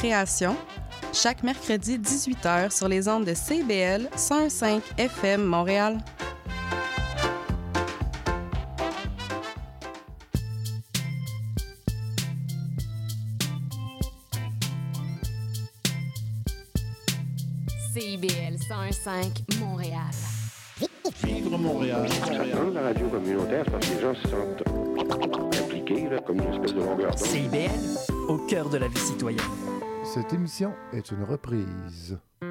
création, chaque mercredi 18h sur les ondes de CBL 105 FM Montréal. CIBL 105 Montréal. Vivre Montréal. Dans la radio communautaire, parce que les gens se sentent impliqués, là, comme une espèce de longueur d'onde. CIBL, au cœur de la vie citoyenne. Cette émission est une reprise. Il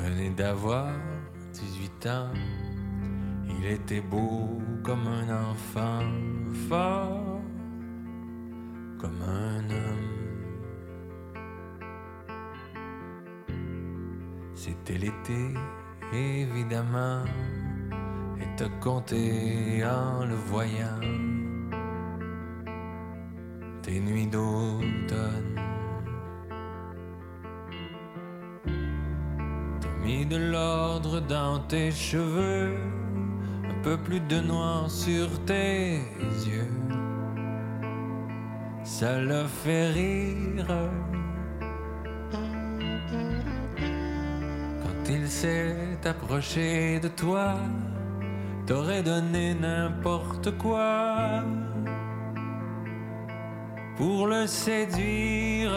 venait d'avoir 18 ans. Il était beau comme un enfant, fort comme un homme. C'était l'été, évidemment, t'as compté en le voyant. Tes nuits d'automne. T'as mis de l'ordre dans tes cheveux, un peu plus de noir sur tes yeux. Ça l'a fait rire. Quand il s'est approché de toi, t'aurais donné n'importe quoi pour le séduire.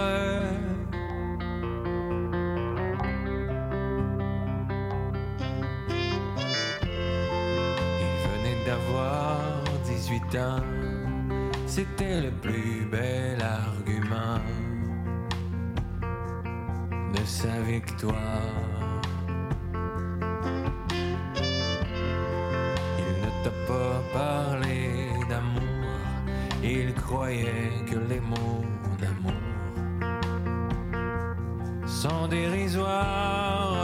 Il venait d'avoir 18 ans, c'était le plus bel argument de sa victoire. T'a pas parlé d'amour, il croyait que les mots d'amour sont dérisoires.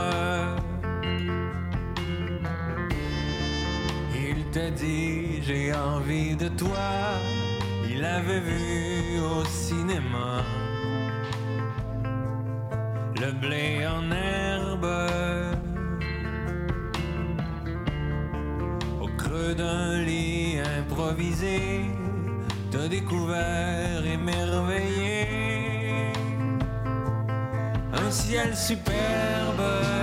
Il t'a dit j'ai envie de toi. Il avait vu au cinéma le blé en herbe improvisé. T'as découvert émerveillé un ciel superbe.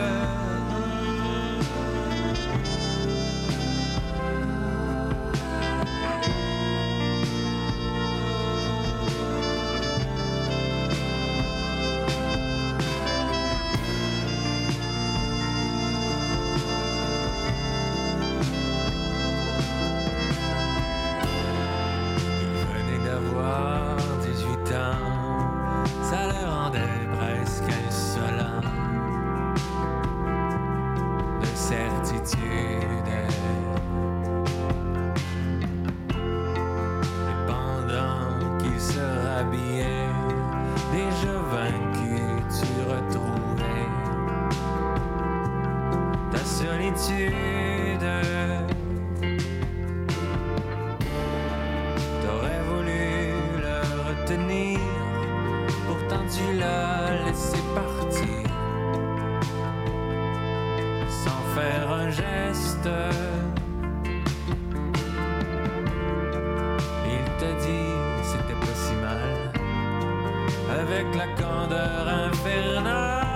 Avec la candeur infernale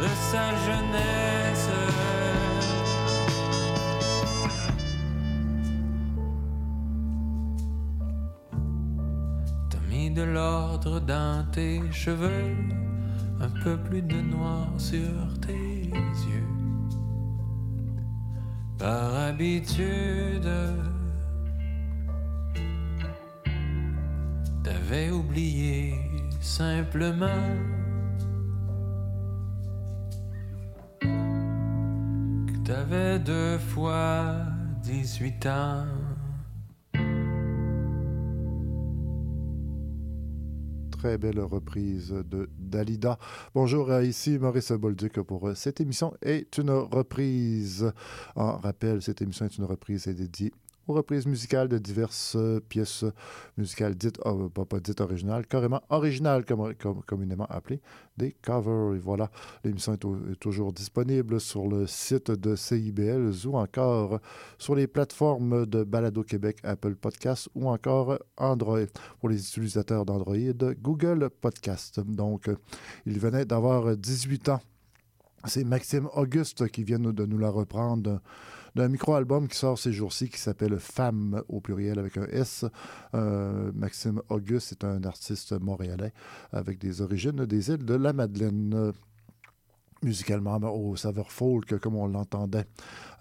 de sa jeunesse. T'as mis de l'ordre dans tes cheveux, un peu plus de noir sur tes yeux. Par habitude, t'avais oublié simplement que t'avais deux fois 18 ans. Très belle reprise de Dalida. Bonjour, euh, ici Maurice Bolduc pour euh, cette émission est une reprise. En rappel, cette émission est une reprise et dédiée aux reprises musicales de diverses euh, pièces musicales dites, euh, pas, pas dites originales, carrément originales, comme, comme- communément appelées, des covers. Et voilà, l'émission est, est toujours disponible sur le site de CIBL ou encore sur les plateformes de Balado Québec, Apple Podcasts ou encore Android pour les utilisateurs d'Android, Google Podcast. Donc, il venait d'avoir 18 ans. C'est Maxime Auguste qui vient de nous la reprendre d'un- micro-album qui sort ces jours-ci qui s'appelle Femme au pluriel avec un S. Euh, Maxime Auguste est un artiste montréalais avec des origines des îles de la Madeleine. Musicalement au saveur folk comme on l'entendait.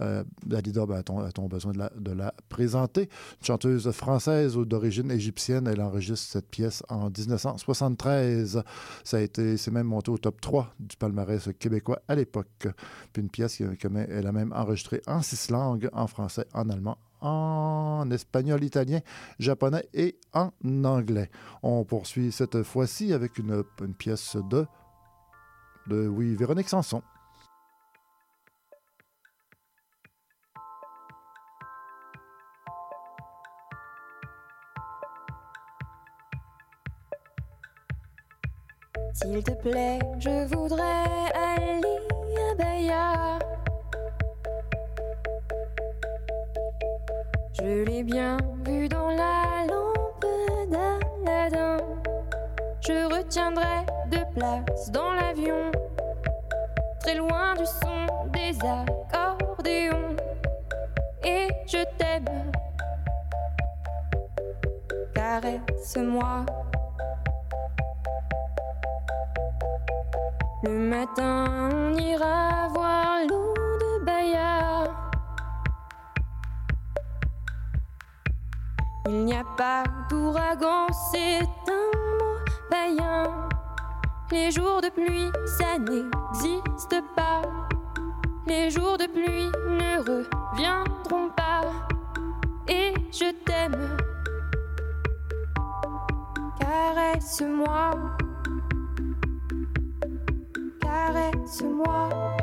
Euh, Dalida, a-t-on besoin de la, présenter? Une chanteuse française d'origine égyptienne, elle enregistre cette pièce en 1973. Ça a été, c'est même monté au top 3 du palmarès québécois à l'époque. Puis une pièce qui a- même enregistré en six langues, en français, en allemand, en espagnol, italien, japonais et en anglais. On poursuit cette fois-ci avec une pièce de, de, oui, Véronique Sanson. S'il te plaît, je voudrais aller à Bahia. Je l'ai bien vu dans la d'Aladin. Je retiendrai deux places dans l'avion, très loin du son des accordéons. Et je t'aime, caresse-moi. Le matin, on ira voir l'eau de Bahia. Il n'y a pas d'ouragan, c'est un Les jours de pluie, ça n'existe pas. Les jours de pluie ne reviendront pas. Et je t'aime. Caresse-moi. Caresse-moi.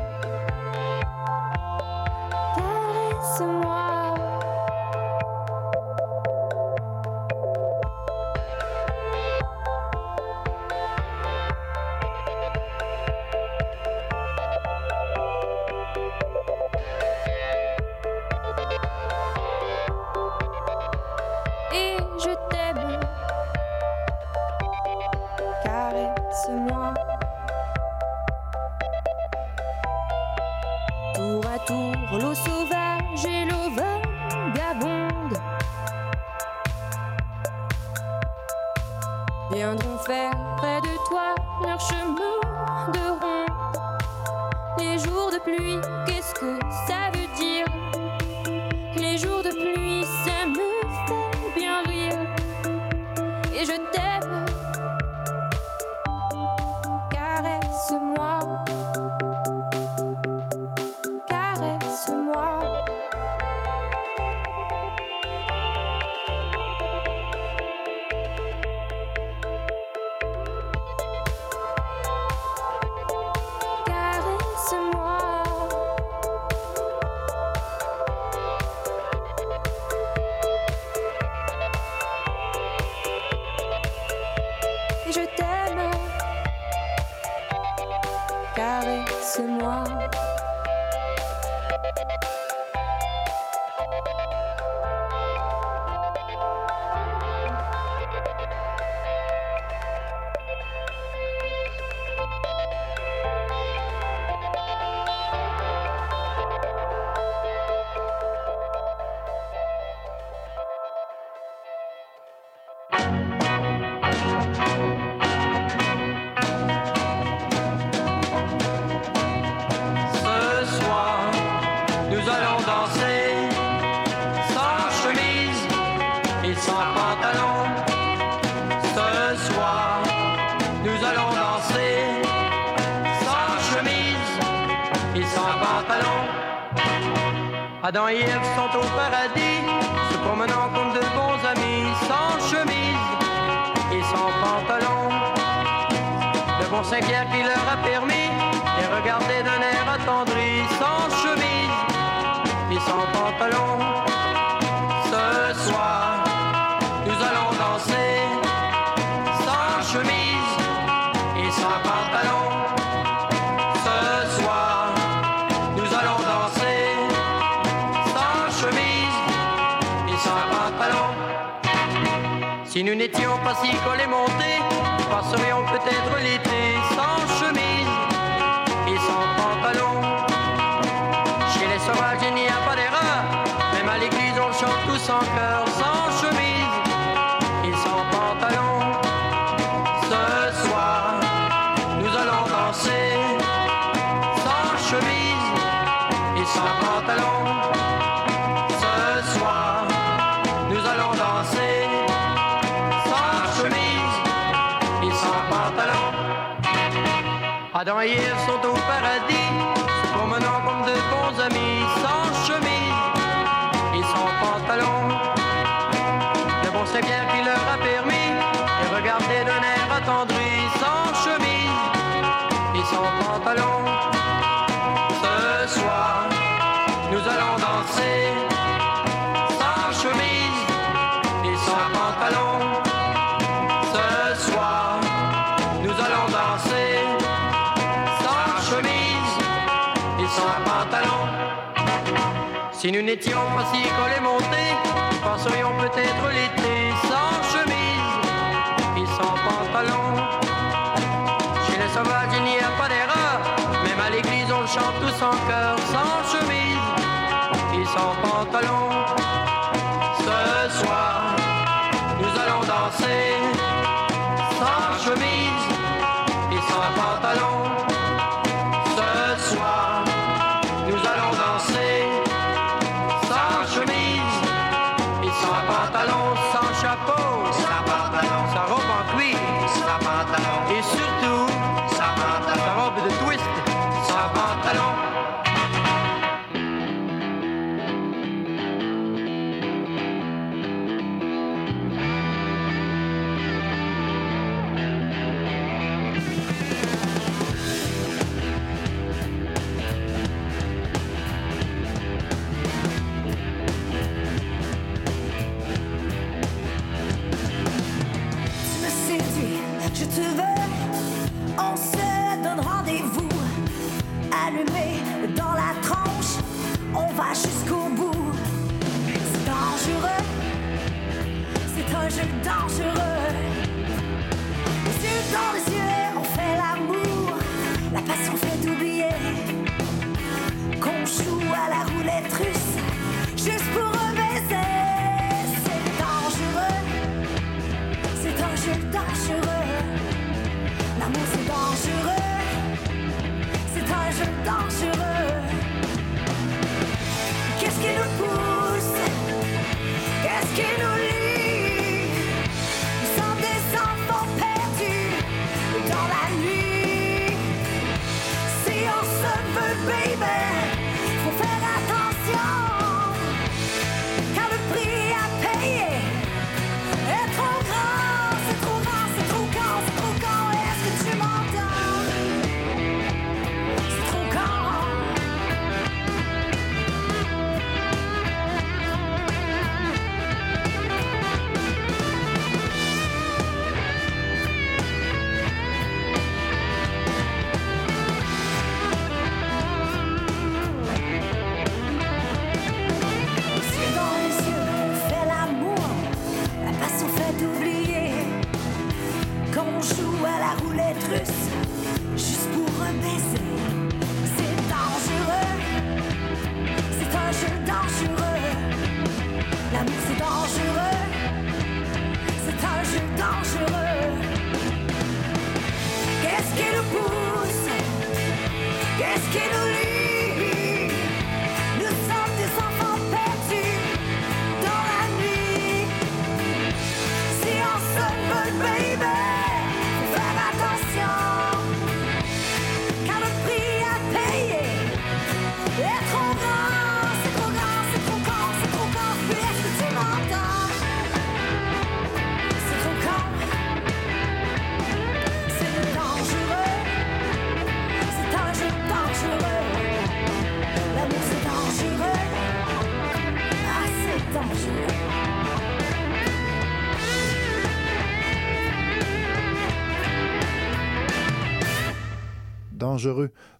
Caresse-moi. Tour à tour, l'eau sauvage et l'eau vagabonde viendront faire près de toi leur chemin de ronde. Les jours de pluie, qu'est-ce que ça veut dire? Les jours de pluie, ça Caresse-moi. Jean Saint-Pierre qui leur a permis de regarder d'un air attendri, sans chemise et sans pantalon. Ce soir, nous allons danser sans chemise et sans pantalon. Ce soir, nous allons danser sans chemise et sans pantalon. Si nous n'étions pas si collés montés, passerions peut-être l'été Ce soir nous allons danser. Sans chemise et sans pantalon. Adam et Yves sont au Si nous n'étions pas si collés montés, passerions peut-être l'été sans chemise et sans pantalon. Chez les sauvages, il n'y a pas d'erreur, même à l'église, on le chante tous en cœur, sans chemise et sans pantalon. jusqu'au bout. C'est dangereux, c'est un jeu dangereux. Les dans les yeux, on fait l'amour, la passion fait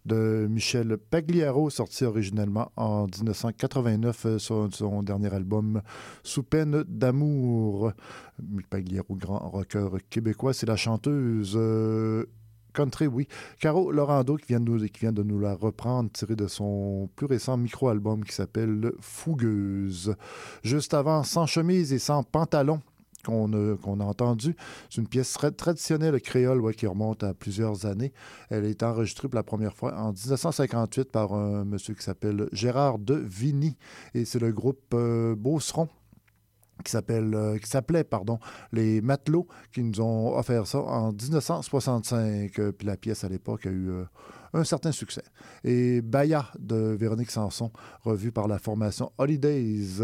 de Michel Pagliaro, sorti originellement en 1989 euh, sur son dernier album Sous peine d'amour. Pagliaro, grand rocker québécois, c'est la chanteuse euh, country, oui. Caro Lorando qui vient, de nous, qui vient de nous la reprendre, tirée de son plus récent micro-album qui s'appelle Fougueuse. Juste avant, Sans chemise et sans pantalon qu'on a, entendu. C'est une pièce traditionnelle créole qui remonte à plusieurs années. Elle été enregistrée pour la première fois en 1958 par un monsieur qui s'appelle Gérard de Vigny. Et c'est le groupe euh, Beauceron qui euh, s'appelait les matelots qui nous ont offert ça en 1965 euh, puis la pièce à l'époque a eu euh, un certain succès. Et Baya de Véronique Sanson revu par la formation Holidays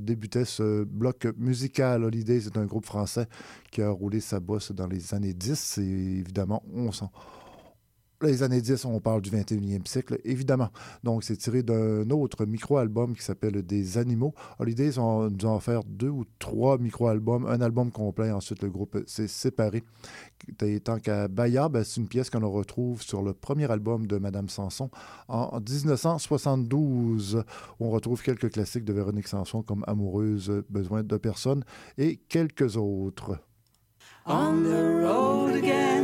débutait ce bloc musical. Holidays est un groupe français qui a roulé sa bosse dans les années 10 et évidemment on s'en les années 10, on parle du 21e siècle, évidemment. Donc, c'est tiré d'un autre micro-album qui s'appelle Des Animaux. Holidays nous ont offert deux ou trois micro-albums, un album complet. Ensuite, le groupe s'est séparé. Tant qu'à ben, c'est une pièce qu'on retrouve sur le premier album de Madame Sanson en 1972. On retrouve quelques classiques de Véronique Sanson comme Amoureuse, Besoin de personne et quelques autres. On the road again.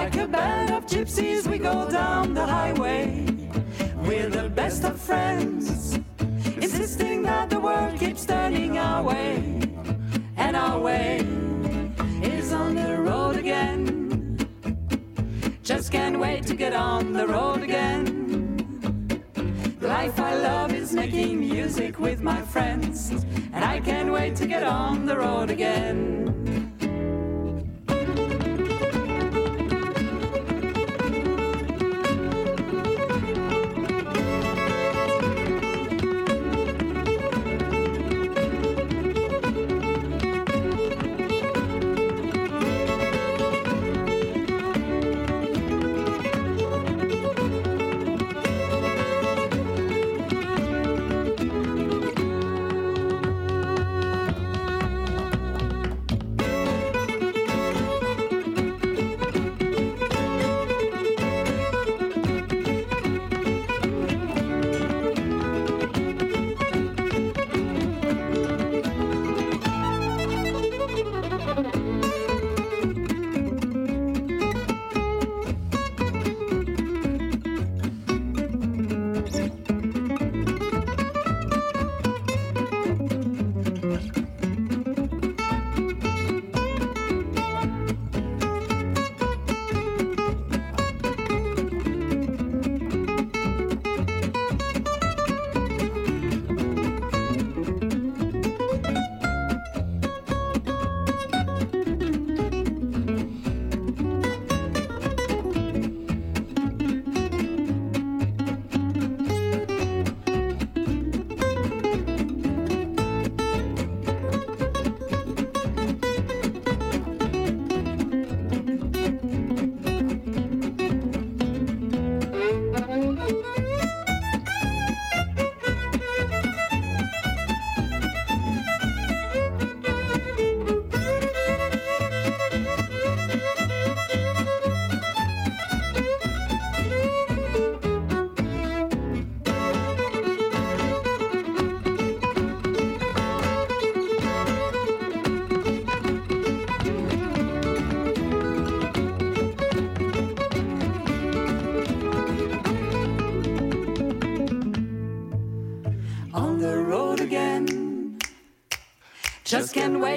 Like a band of gypsies, we go down the highway. We're the best of friends, insisting that the world keeps turning our way. And our way is on the road again. Just can't wait to get on the road again. The life I love is making music with my friends, and I can't wait to get on the road again.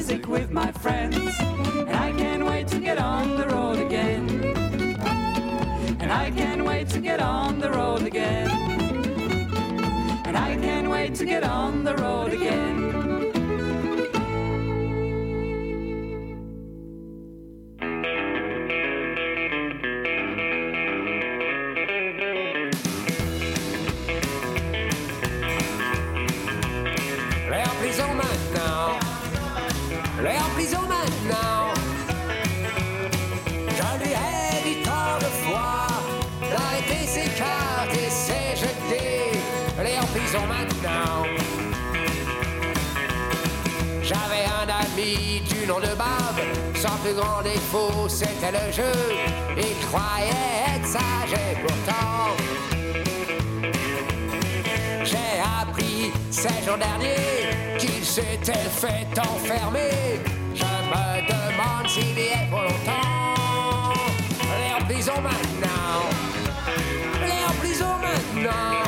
music with my friends. And I can't wait to get on the road again. And I can't wait to get on the road again. And I can't wait to get on the road again. De Bob. Son plus grand défaut, c'était le jeu. Il croyait être sage et pourtant. J'ai appris ces jours derniers qu'il s'était fait enfermer. Je me demande s'il y est pour longtemps. Est en prison maintenant. Est en prison maintenant.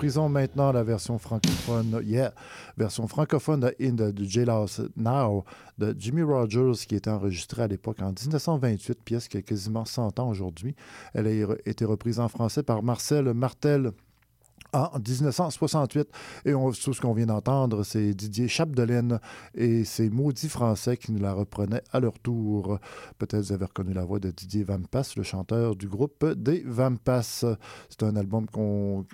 En prison maintenant, la version francophone, yeah, version francophone de In the, Jailhouse Now de Jimmy Rogers qui était enregistrée à l'époque en 1928, pièce qui a quasiment 100 ans aujourd'hui. Elle a été reprise en français par Marcel Martel en 1968. Et tout ce qu'on vient d'entendre, c'est Didier Chapdelaine et ses maudits français qui nous la reprenaient à leur tour. Peut-être vous avez reconnu la voix de Didier Vampas, le chanteur du groupe des Vampas. C'est un album qu'on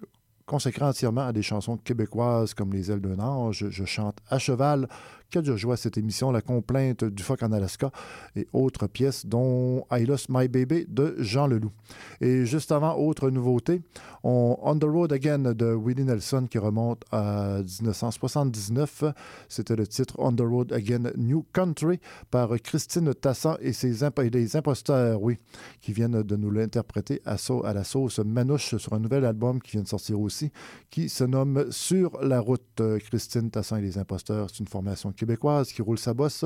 consacré entièrement à des chansons québécoises comme Les ailes d'un ange, Je chante à cheval, Quelle de joie cette émission, La complainte du phoque en Alaska et autres pièces dont I Lost My Baby de Jean Leloup. Et juste avant, autre nouveauté, on, On the Road Again de Willie Nelson qui remonte à 1979. C'était le titre On the Road Again New Country par Christine Tassan et ses imp les imposteurs, oui, qui viennent de nous l'interpréter à, sau- à la sauce manouche sur un nouvel album qui vient de sortir aussi, qui se nomme Sur la route. Christine Tassan et les imposteurs, c'est une formation québécoise qui roule sa bosse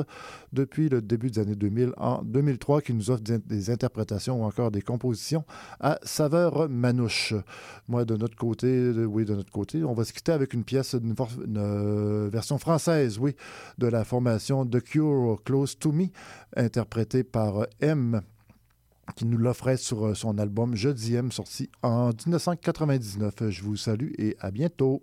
depuis le début des années 2000 en 2003, qui nous offre des, interprétations ou encore des compositions à saveur manouche. Moi, de notre côté, oui, de notre côté, on va se quitter avec une pièce, une, euh, version française, oui, de la formation The Cure Close to Me, interprétée par euh, M qui nous l'offrait sur euh, son album Jeudi M, sorti en 1999. Je vous salue et à bientôt.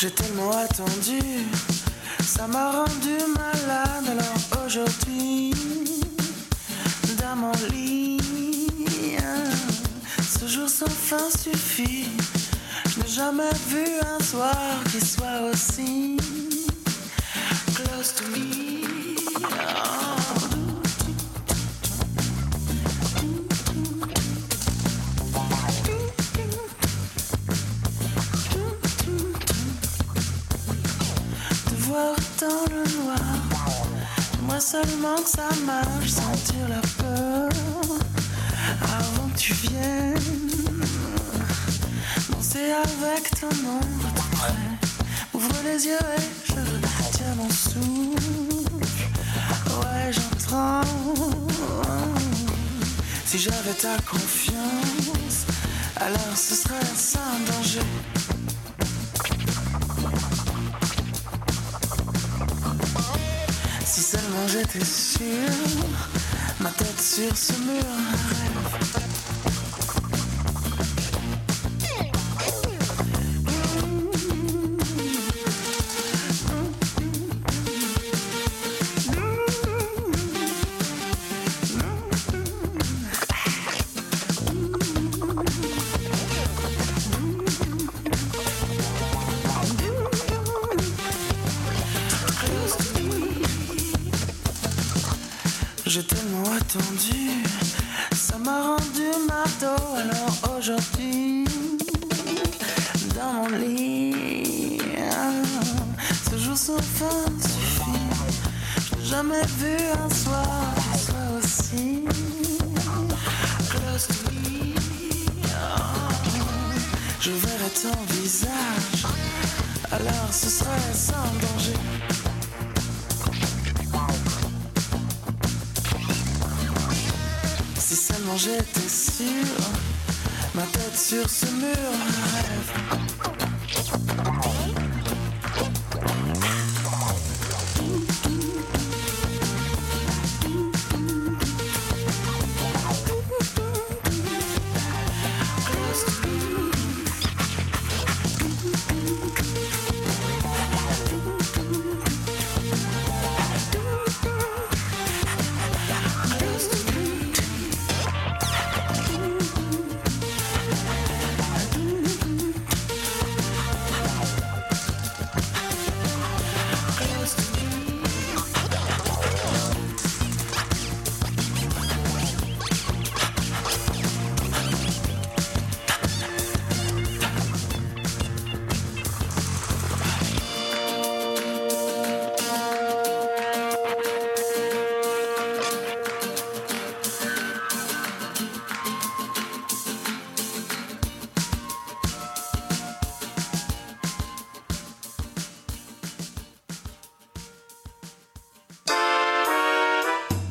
J'ai tellement attendu, ça m'a rendu malade. Alors aujourd'hui, dans mon lit, ce jour sans fin suffit. Je n'ai jamais vu un soir qui soit aussi dans le noir, moi seulement que ça marche, sentir la peur avant que tu viennes. Danser avec ton ombre. Ouvre les yeux et je tiens mon souffle. Ouais, j'entends. Si j'avais ta confiance, alors ce serait sans danger. J'étais sûr, ma tête sur ce mur, j'étais sûr, ma tête sur ce mur,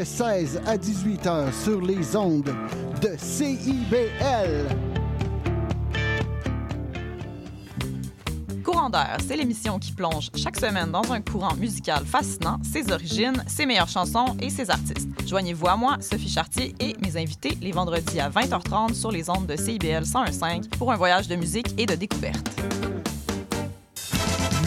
de 16 à 18 heures sur les ondes de CIBL. Courant d'air, c'est l'émission qui plonge chaque semaine dans un courant musical fascinant, ses origines, ses meilleures chansons et ses artistes. Joignez-vous à moi, Sophie Chartier et mes invités les vendredis à 20h30 sur les ondes de CIBL 101.5 pour un voyage de musique et de découverte.